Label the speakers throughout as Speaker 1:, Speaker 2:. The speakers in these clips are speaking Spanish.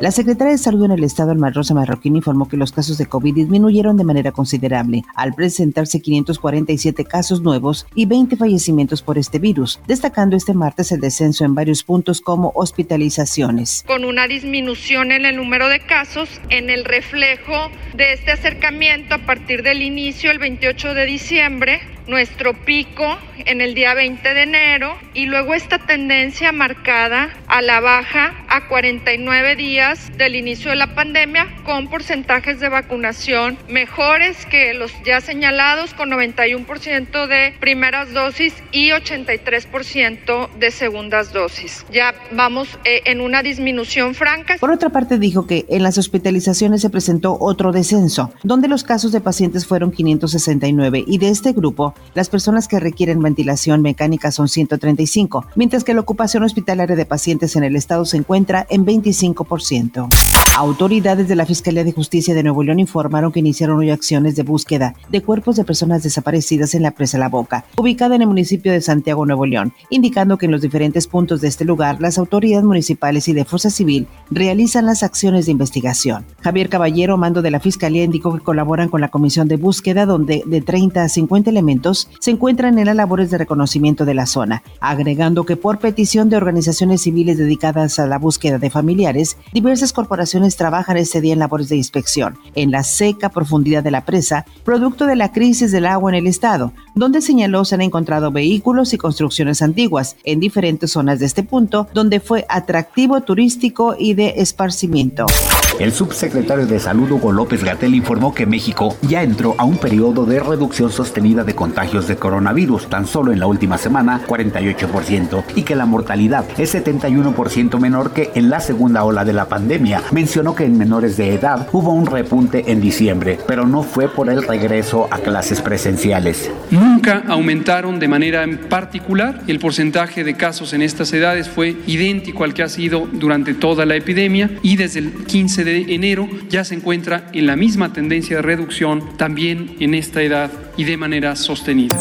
Speaker 1: La secretaria de Salud en el Estado, Alma Rosa Marroquín, informó que los casos de COVID disminuyeron de manera considerable, al presentarse 547 casos nuevos y 20 fallecimientos por este virus, destacando este martes el descenso en varios puntos como hospitalizaciones.
Speaker 2: Con una disminución en el número de casos, en el reflejo de este acercamiento a partir del inicio, el 28 de diciembre, nuestro pico en el día 20 de enero y luego esta tendencia marcada a la baja a 49 días del inicio de la pandemia con porcentajes de vacunación mejores que los ya señalados con 91% de primeras dosis y 83% de segundas dosis. Ya vamos eh, en una disminución franca.
Speaker 1: Por otra parte dijo que en las hospitalizaciones se presentó otro descenso, donde los casos de pacientes fueron 569 y de este grupo las personas que requieren ventilación mecánica son 135, mientras que la ocupación hospitalaria de pacientes en el estado se encuentra en 25%. Autoridades de la Fiscalía de Justicia de Nuevo León informaron que iniciaron hoy acciones de búsqueda de cuerpos de personas desaparecidas en la presa La Boca, ubicada en el municipio de Santiago, Nuevo León, indicando que en los diferentes puntos de este lugar las autoridades municipales y de Fuerza Civil realizan las acciones de investigación. Javier Caballero, mando de la Fiscalía, indicó que colaboran con la comisión de búsqueda donde de 30 a 50 elementos se encuentran en las labores de reconocimiento de la zona, agregando que por petición de organizaciones civiles dedicadas a la búsqueda de familiares, diversas corporaciones trabajan este día en labores de inspección en la seca profundidad de la presa, producto de la crisis del agua en el estado, donde señaló se han encontrado vehículos y construcciones antiguas en diferentes zonas de este punto, donde fue atractivo turístico y de esparcimiento.
Speaker 3: El subsecretario de Salud Hugo López Gatel informó que México ya entró a un periodo de reducción sostenida de contagios de coronavirus, tan solo en la última semana 48%, y que la mortalidad es 71% menor que en la segunda ola de la pandemia. Mencionó que en menores de edad hubo un repunte en diciembre, pero no fue por el regreso a clases presenciales.
Speaker 4: Nunca aumentaron de manera particular. El porcentaje de casos en estas edades fue idéntico al que ha sido durante toda la epidemia y desde el 15 de enero ya se encuentra en la misma tendencia de reducción también en esta edad y de manera sostenida.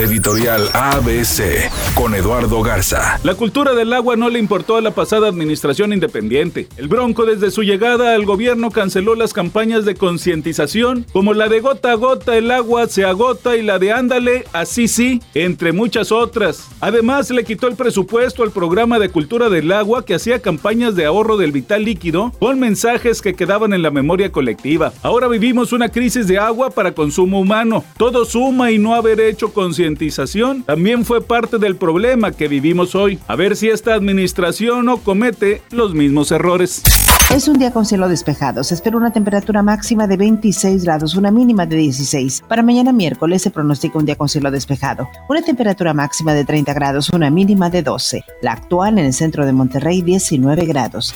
Speaker 5: Editorial ABC con Eduardo Garza.
Speaker 6: La cultura del agua no le importó a la pasada administración independiente. El Bronco desde su llegada al gobierno canceló las campañas de concientización como la de gota a gota el agua se agota y la de ándale así sí, entre muchas otras. Además le quitó el presupuesto al programa de cultura del agua que hacía campañas de ahorro del vital líquido con mensajes que quedaban en la memoria colectiva. Ahora vivimos una crisis de agua para consumo humano. Todo suma y no haber hecho concientización también fue parte del problema que vivimos hoy. A ver si esta administración no comete los mismos errores.
Speaker 1: Es un día con cielo despejado. Se espera una temperatura máxima de 26 grados, una mínima de 16. Para mañana miércoles se pronostica un día con cielo despejado. Una temperatura máxima de 30 grados, una mínima de 12. La actual en el centro de Monterrey, 19 grados.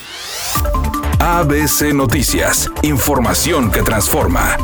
Speaker 5: ABC Noticias. Información que transforma.